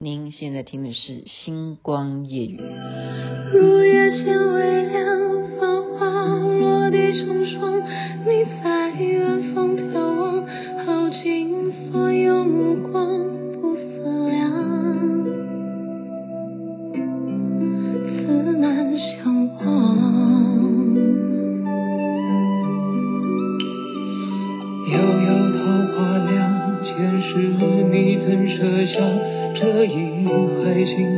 您现在听的是《星光夜雨》。如月纤微情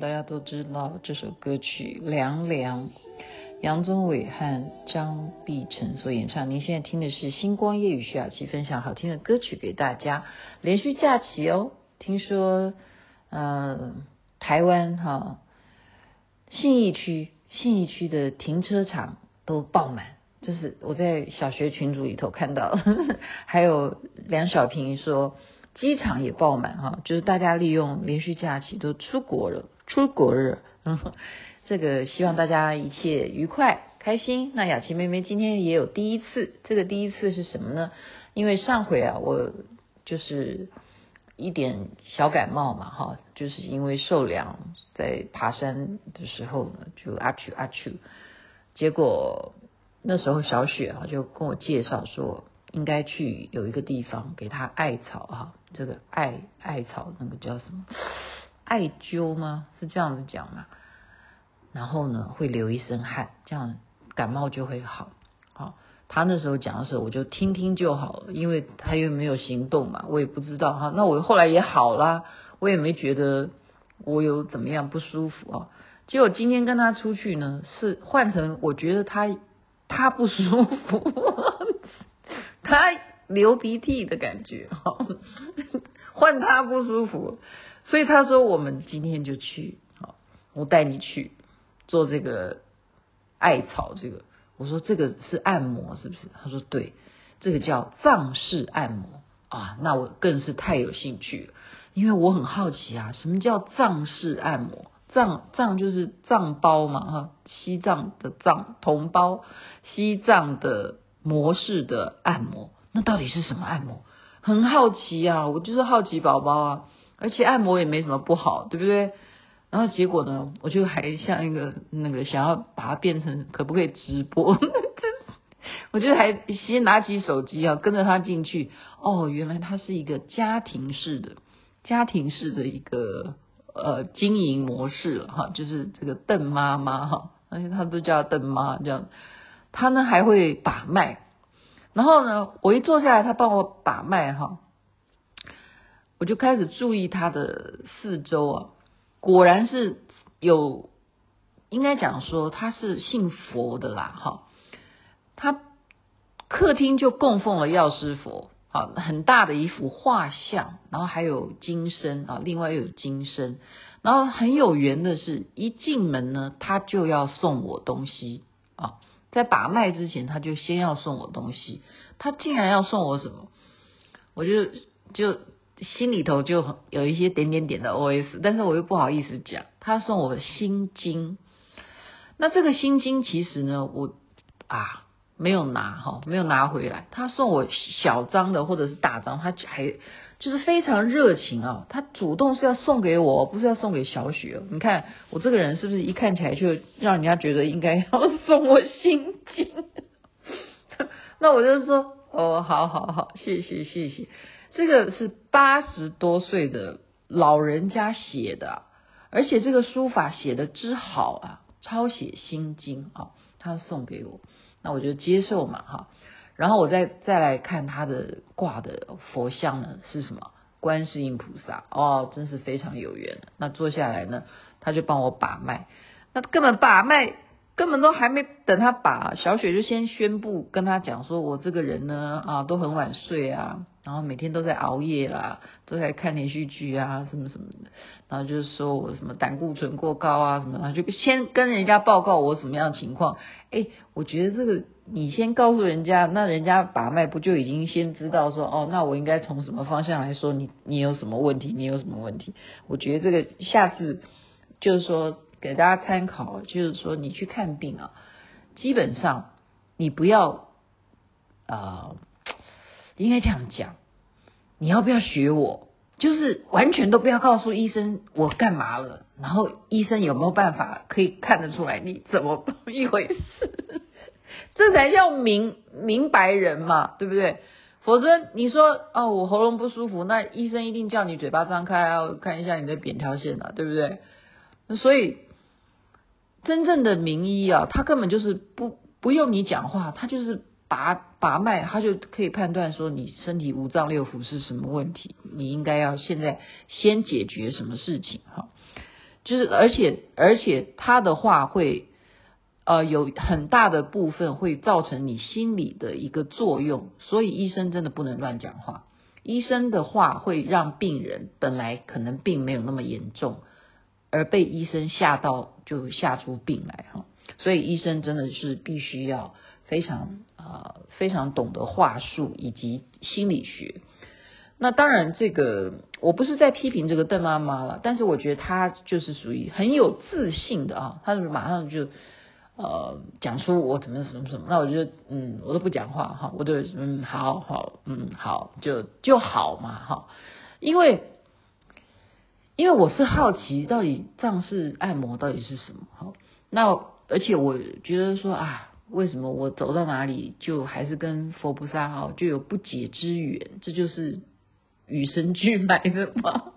大家都知道这首歌曲《凉凉》，杨宗纬和张碧晨所演唱。您现在听的是《星光夜雨》，徐雅琪分享好听的歌曲给大家。连续假期哦，听说，呃，台湾哈、信义区信义区的停车场都爆满，这是我在小学群组里头看到。还有梁小平说。机场也爆满哈，就是大家利用连续假期都出国了，出国了，嗯，这个希望大家一切愉快开心。那雅琪妹妹今天也有第一次，这个第一次是什么呢？因为上回啊，我就是一点小感冒嘛，哈，就是因为受凉，在爬山的时候呢，就阿嚏阿嚏，结果那时候小雪啊就跟我介绍说。应该去有一个地方给他艾草哈，这个艾艾草那个叫什么艾灸吗？是这样子讲吗？然后呢会流一身汗，这样感冒就会好。好，他那时候讲的时候我就听听就好了，因为他又没有行动嘛，我也不知道哈。那我后来也好啦，我也没觉得我有怎么样不舒服啊。结果今天跟他出去呢，是换成我觉得他他不舒服。他流鼻涕的感觉，哈，换他不舒服，所以他说我们今天就去，好，我带你去做这个艾草，这个我说这个是按摩是不是？他说对，这个叫藏式按摩啊，那我更是太有兴趣了，因为我很好奇啊，什么叫藏式按摩？藏藏就是藏包嘛，哈，西藏的藏同胞，西藏的。模式的按摩，那到底是什么按摩？很好奇啊，我就是好奇宝宝啊，而且按摩也没什么不好，对不对？然后结果呢，我就还像一个那个想要把它变成可不可以直播，我就还先拿起手机啊，跟着他进去。哦，原来他是一个家庭式的家庭式的一个呃经营模式了哈，就是这个邓妈妈哈，而且他都叫邓妈这样。他呢还会把脉，然后呢，我一坐下来，他帮我把脉哈，我就开始注意他的四周啊，果然是有，应该讲说他是信佛的啦哈，他客厅就供奉了药师佛，啊，很大的一幅画像，然后还有金身啊，另外又有金身，然后很有缘的是，一进门呢，他就要送我东西啊。在把脉之前，他就先要送我东西。他竟然要送我什么？我就就心里头就有一些点点点的 OS，但是我又不好意思讲。他送我心经，那这个心经其实呢，我啊没有拿哈，没有拿回来。他送我小张的或者是大张，他还。就是非常热情啊，他主动是要送给我，不是要送给小雪。你看我这个人是不是一看起来就让人家觉得应该要送我心经？那我就说哦，好好好，谢谢谢谢。这个是八十多岁的老人家写的，而且这个书法写得之好啊，抄写心经啊，他送给我，那我就接受嘛哈。然后我再再来看他的挂的佛像呢是什么？观世音菩萨哦，真是非常有缘。那坐下来呢，他就帮我把脉，那根本把脉。根本都还没等他把小雪就先宣布跟他讲说，我这个人呢啊都很晚睡啊，然后每天都在熬夜啦，都在看连续剧啊什么什么的，然后就是说我什么胆固醇过高啊什么的，就先跟人家报告我什么样的情况。哎，我觉得这个你先告诉人家，那人家把脉不就已经先知道说哦，那我应该从什么方向来说你你有什么问题，你有什么问题？我觉得这个下次就是说。给大家参考，就是说你去看病啊，基本上你不要，呃，应该这样讲，你要不要学我？就是完全都不要告诉医生我干嘛了，然后医生有没有办法可以看得出来你怎么一回事？这才叫明明白人嘛，对不对？否则你说哦，我喉咙不舒服，那医生一定叫你嘴巴张开啊，看一下你的扁桃腺啊，对不对？所以。真正的名医啊，他根本就是不不用你讲话，他就是把把脉，他就可以判断说你身体五脏六腑是什么问题，你应该要现在先解决什么事情哈。就是而且而且他的话会呃有很大的部分会造成你心理的一个作用，所以医生真的不能乱讲话。医生的话会让病人本来可能并没有那么严重。而被医生吓到，就吓出病来哈，所以医生真的是必须要非常啊、呃、非常懂得话术以及心理学。那当然，这个我不是在批评这个邓妈妈了，但是我觉得她就是属于很有自信的啊，她马上就呃讲出我怎么什么什么，那我就嗯我都不讲话哈，我就嗯好好嗯好就就好嘛哈，因为。因为我是好奇，到底藏式按摩到底是什么？哈，那而且我觉得说啊，为什么我走到哪里就还是跟佛菩萨哈就有不解之缘？这就是与生俱来的嘛。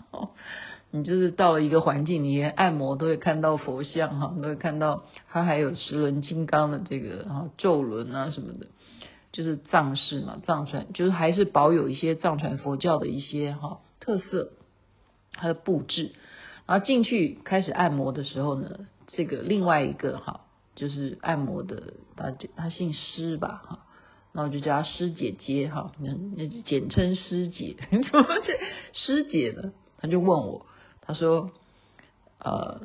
你就是到了一个环境，你连按摩都会看到佛像哈，都会看到它还有十轮金刚的这个哈咒轮啊什么的，就是藏式嘛，藏传就是还是保有一些藏传佛教的一些哈特色。它的布置，然后进去开始按摩的时候呢，这个另外一个哈，就是按摩的，他就他姓施吧哈，那我就叫他施姐姐哈，那那简称施姐。怎么这施姐呢？他就问我，他说，呃，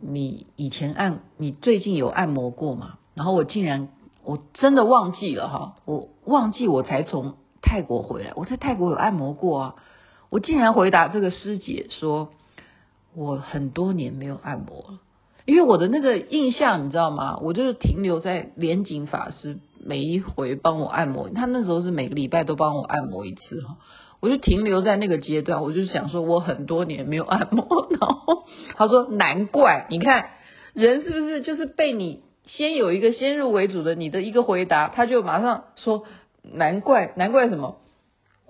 你以前按，你最近有按摩过吗？然后我竟然我真的忘记了哈，我忘记我才从泰国回来，我在泰国有按摩过啊。我竟然回答这个师姐说，我很多年没有按摩了，因为我的那个印象你知道吗？我就是停留在莲景法师每一回帮我按摩，他那时候是每个礼拜都帮我按摩一次哈，我就停留在那个阶段，我就想说我很多年没有按摩，然后他说难怪，你看人是不是就是被你先有一个先入为主的你的一个回答，他就马上说难怪，难怪什么？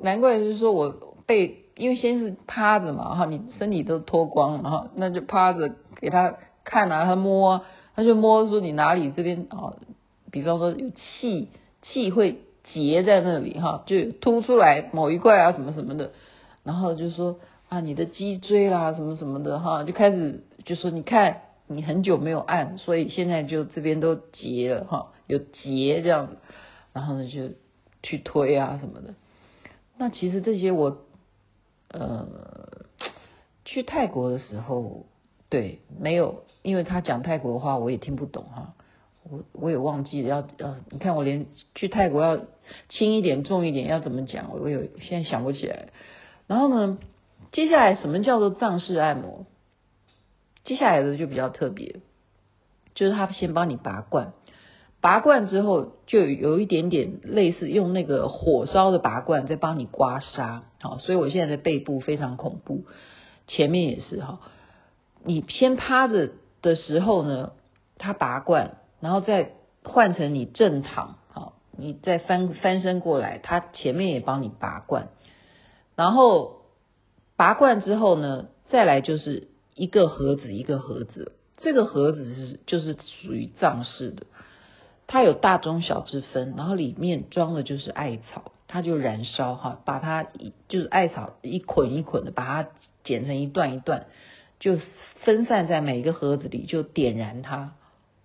难怪就是说我被。因为先是趴着嘛，哈，你身体都脱光了哈，那就趴着给他看啊，他摸，他就摸说你哪里这边啊，比方说有气气会结在那里哈，就凸出来某一块啊什么什么的，然后就说啊你的脊椎啦什么什么的哈，就开始就说你看你很久没有按，所以现在就这边都结了哈，有结这样子，然后呢就去推啊什么的，那其实这些我。呃，去泰国的时候，对，没有，因为他讲泰国话，我也听不懂哈，我我也忘记了要呃，你看我连去泰国要轻一点、重一点要怎么讲，我有现在想不起来。然后呢，接下来什么叫做藏式按摩？接下来的就比较特别，就是他先帮你拔罐。拔罐之后，就有一点点类似用那个火烧的拔罐在帮你刮痧，好，所以我现在的背部非常恐怖，前面也是哈。你先趴着的时候呢，他拔罐，然后再换成你正躺，好，你再翻翻身过来，他前面也帮你拔罐，然后拔罐之后呢，再来就是一个盒子一个盒子，这个盒子是就是属于藏式的，它有大中小之分，然后里面装的就是艾草，它就燃烧哈，把它就是艾草一捆一捆的把它剪成一段一段，就分散在每一个盒子里，就点燃它，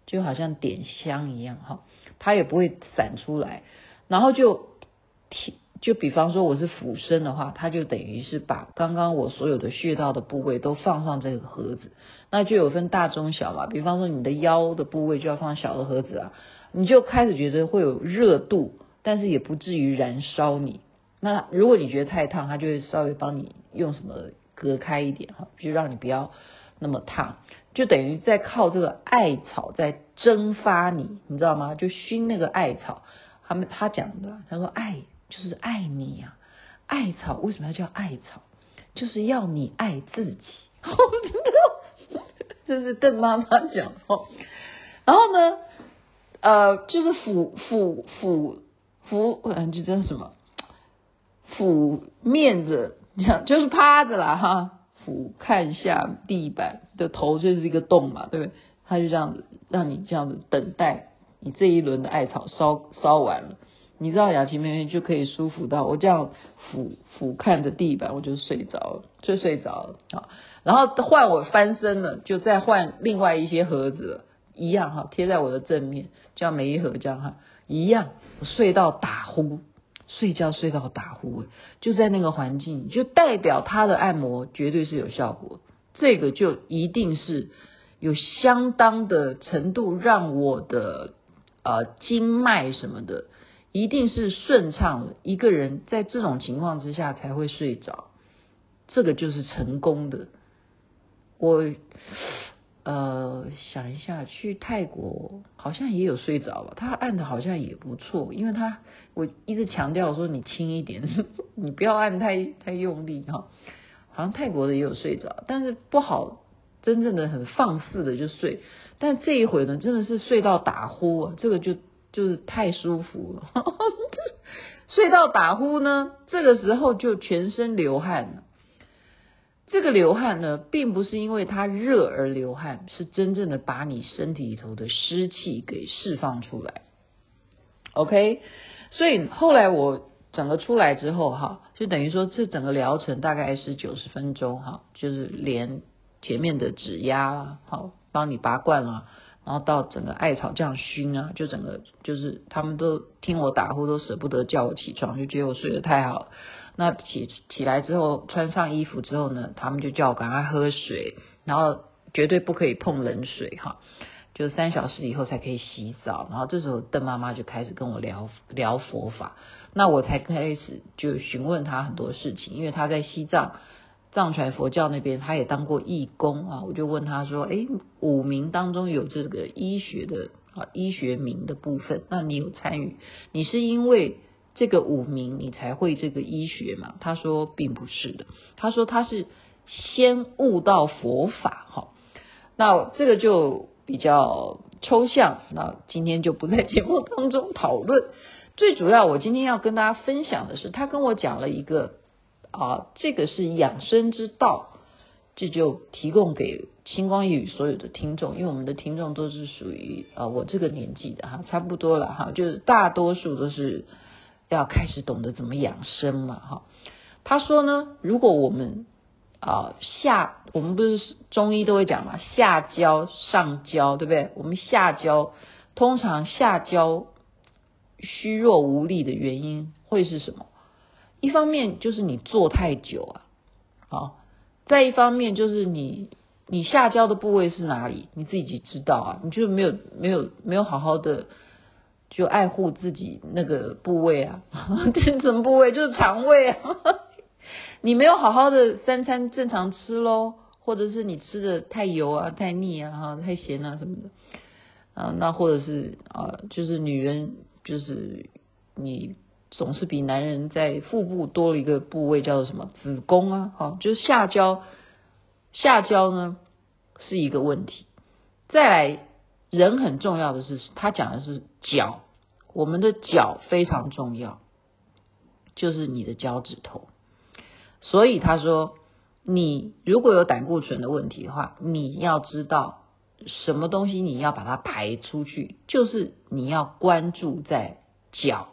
就好像点香一样哈，它也不会散出来，然后就就比方说我是俯身的话，它就等于是把刚刚我所有的穴道的部位都放上这个盒子，那就有分大中小嘛。比方说你的腰的部位就要放小的盒子啊，你就开始觉得会有热度，但是也不至于燃烧你。那如果你觉得太烫，它就会稍微帮你用什么隔开一点哈，就让你不要那么烫，就等于在靠这个艾草在蒸发你，你知道吗？就熏那个艾草，他们他讲的，他说艾。就是爱你呀、啊，艾草为什么要叫艾草？就是要你爱自己。这是邓妈妈讲哦。然后呢，呃，就是俯俯俯俯，嗯，这叫什么？俯面着，就是趴着啦哈。俯看一下地板的头就是一个洞嘛，对不对？他就这样子让你这样子等待，你这一轮的艾草烧烧完了。你知道雅琪妹妹就可以舒服到我这样俯俯看着地板，我就睡着了，就睡着了啊。然后换我翻身了，就再换另外一些盒子了，一样哈，贴在我的正面，这样每一盒这样哈，一样。睡到打呼，睡觉睡到打呼，就在那个环境，就代表他的按摩绝对是有效果。这个就一定是有相当的程度，让我的呃经脉什么的。一定是顺畅的，一个人在这种情况之下才会睡着，这个就是成功的。我呃想一下，去泰国好像也有睡着吧，他按的好像也不错，因为他我一直强调说你轻一点，你不要按太太用力哈。好像泰国的也有睡着，但是不好真正的很放肆的就睡，但这一回呢，真的是睡到打呼，这个就。就是太舒服了，睡到打呼呢，这个时候就全身流汗了。这个流汗呢，并不是因为它热而流汗，是真正的把你身体里头的湿气给释放出来。OK，所以后来我整个出来之后哈，就等于说这整个疗程大概是九十分钟哈，就是连前面的指压啦好，帮你拔罐了。然后到整个艾草这样熏啊，就整个就是他们都听我打呼，都舍不得叫我起床，就觉得我睡得太好。那起起来之后，穿上衣服之后呢，他们就叫我赶快喝水，然后绝对不可以碰冷水哈，就三小时以后才可以洗澡。然后这时候邓妈妈就开始跟我聊聊佛法，那我才开始就询问她很多事情，因为她在西藏。藏传佛教那边，他也当过义工啊，我就问他说：“哎，五明当中有这个医学的啊，医学名的部分，那你有参与？你是因为这个五明你才会这个医学嘛？”他说并不是的，他说他是先悟到佛法哈。那这个就比较抽象，那今天就不在节目当中讨论。最主要，我今天要跟大家分享的是，他跟我讲了一个。啊，这个是养生之道，这就提供给星光夜语所有的听众，因为我们的听众都是属于啊我这个年纪的哈，差不多了哈，就是大多数都是要开始懂得怎么养生嘛哈。他说呢，如果我们啊下，我们不是中医都会讲嘛，下焦上焦，对不对？我们下焦通常下焦虚弱无力的原因会是什么？一方面就是你坐太久啊，好，再一方面就是你你下焦的部位是哪里，你自己知道啊，你就没有没有没有好好的就爱护自己那个部位啊，这什么部位？就是肠胃啊，你没有好好的三餐正常吃喽，或者是你吃的太油啊、太腻啊、哈、太咸啊什么的啊，那或者是啊，就是女人就是你。总是比男人在腹部多了一个部位，叫做什么？子宫啊，好，就是下焦，下焦呢是一个问题。再来，人很重要的是，他讲的是脚，我们的脚非常重要，就是你的脚趾头。所以他说，你如果有胆固醇的问题的话，你要知道什么东西你要把它排出去，就是你要关注在脚，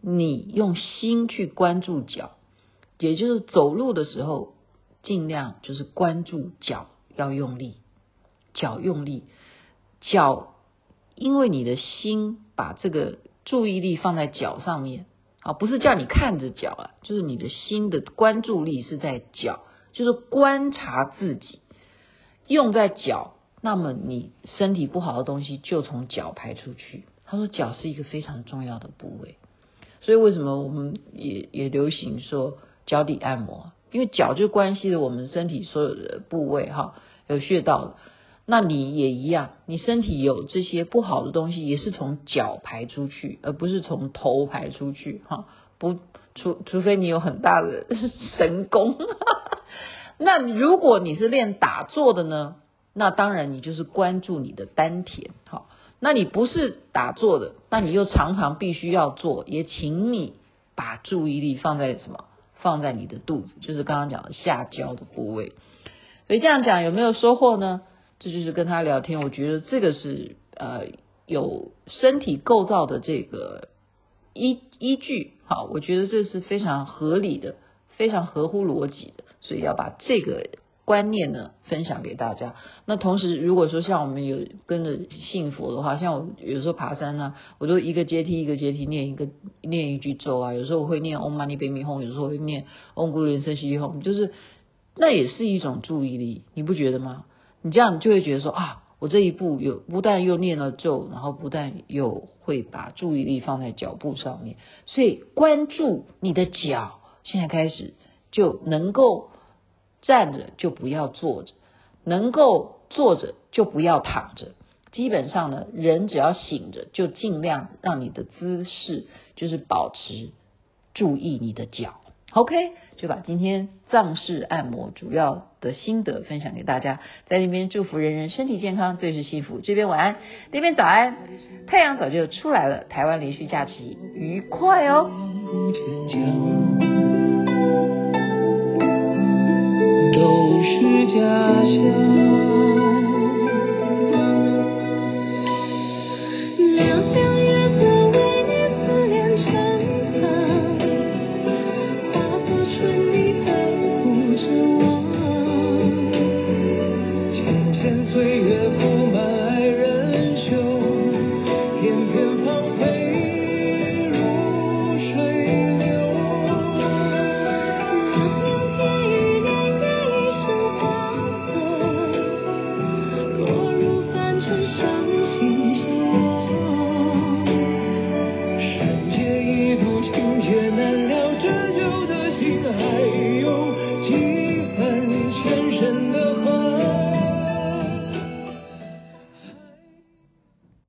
你用心去关注脚，也就是走路的时候尽量就是关注脚要用力，脚用力，脚因为你的心把这个注意力放在脚上面。啊，不是叫你看着脚啊，就是你的心的关注力是在脚，就是观察自己，用在脚，那么你身体不好的东西就从脚排出去。他说脚是一个非常重要的部位，所以为什么我们也也流行说脚底按摩？因为脚就关系了我们身体所有的部位哈，有穴道。那你也一样，你身体有这些不好的东西，也是从脚排出去，而不是从头排出去，哈，不，除除非你有很大的 神功。那如果你是练打坐的呢？那当然你就是关注你的丹田，好，那你不是打坐的，那你又常常必须要做，也请你把注意力放在什么？放在你的肚子，就是刚刚讲的下焦的部位。所以这样讲有没有收获呢？这就是跟他聊天，我觉得这个是呃有身体构造的这个依依据，好，我觉得这是非常合理的，非常合乎逻辑的，所以要把这个观念呢分享给大家。那同时，如果说像我们有跟着信佛的话，像我有时候爬山呢，我都一个阶梯一个阶梯念一个念一句咒啊，有时候我会念 Om Mani Padme Hum，有时候会念 Om Guru Ren Shi h o m 就是那也是一种注意力，你不觉得吗？你这样就会觉得说啊，我这一步有不但又念了咒，然后不但又会把注意力放在脚步上面，所以关注你的脚，现在开始就能够站着就不要坐着，能够坐着就不要躺着。基本上呢，人只要醒着，就尽量让你的姿势就是保持注意你的脚。OK，就把今天藏式按摩主要的心得分享给大家，在那边祝福人人身体健康，最是幸福。这边晚安，那边早安，太阳早就出来了。台湾连续假期愉快哦。都是家乡。